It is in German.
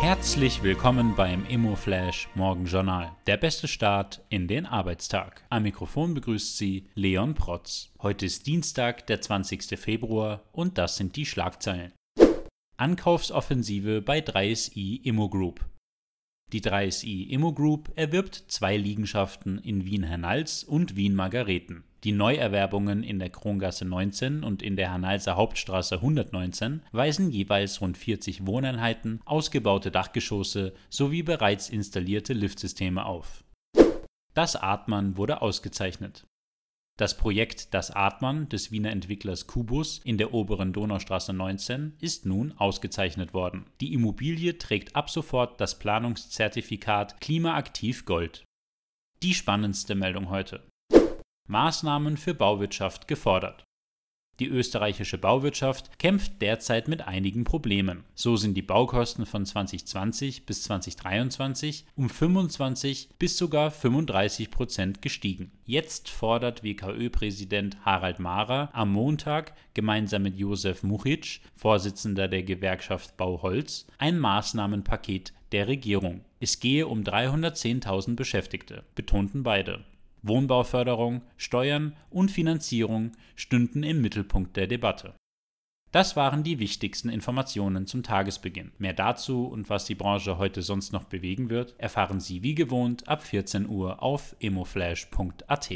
Herzlich willkommen beim ImmoFlash Morgenjournal. Der beste Start in den Arbeitstag. Am Mikrofon begrüßt Sie Leon Protz. Heute ist Dienstag, der 20. Februar und das sind die Schlagzeilen. Ankaufsoffensive bei 3SI Immo Group. Die 3SI Immo Group erwirbt zwei Liegenschaften in Wien-Hernals und Wien-Margareten. Die Neuerwerbungen in der Krongasse 19 und in der Hernalser Hauptstraße 119 weisen jeweils rund 40 Wohneinheiten, ausgebaute Dachgeschosse sowie bereits installierte Liftsysteme auf. Das Atman wurde ausgezeichnet. Das Projekt Das Atman des Wiener Entwicklers Kubus in der oberen Donaustraße 19 ist nun ausgezeichnet worden. Die Immobilie trägt ab sofort das Planungszertifikat Klimaaktiv Gold. Die spannendste Meldung heute. Maßnahmen für Bauwirtschaft gefordert. Die österreichische Bauwirtschaft kämpft derzeit mit einigen Problemen. So sind die Baukosten von 2020 bis 2023 um 25 bis sogar 35 Prozent gestiegen. Jetzt fordert WKÖ-Präsident Harald Mahrer am Montag gemeinsam mit Josef Muchitsch, Vorsitzender der Gewerkschaft Bauholz, ein Maßnahmenpaket der Regierung. Es gehe um 310.000 Beschäftigte, betonten beide. Wohnbauförderung, Steuern und Finanzierung stünden im Mittelpunkt der Debatte. Das waren die wichtigsten Informationen zum Tagesbeginn. Mehr dazu und was die Branche heute sonst noch bewegen wird, erfahren Sie wie gewohnt ab 14 Uhr auf emoflash.at.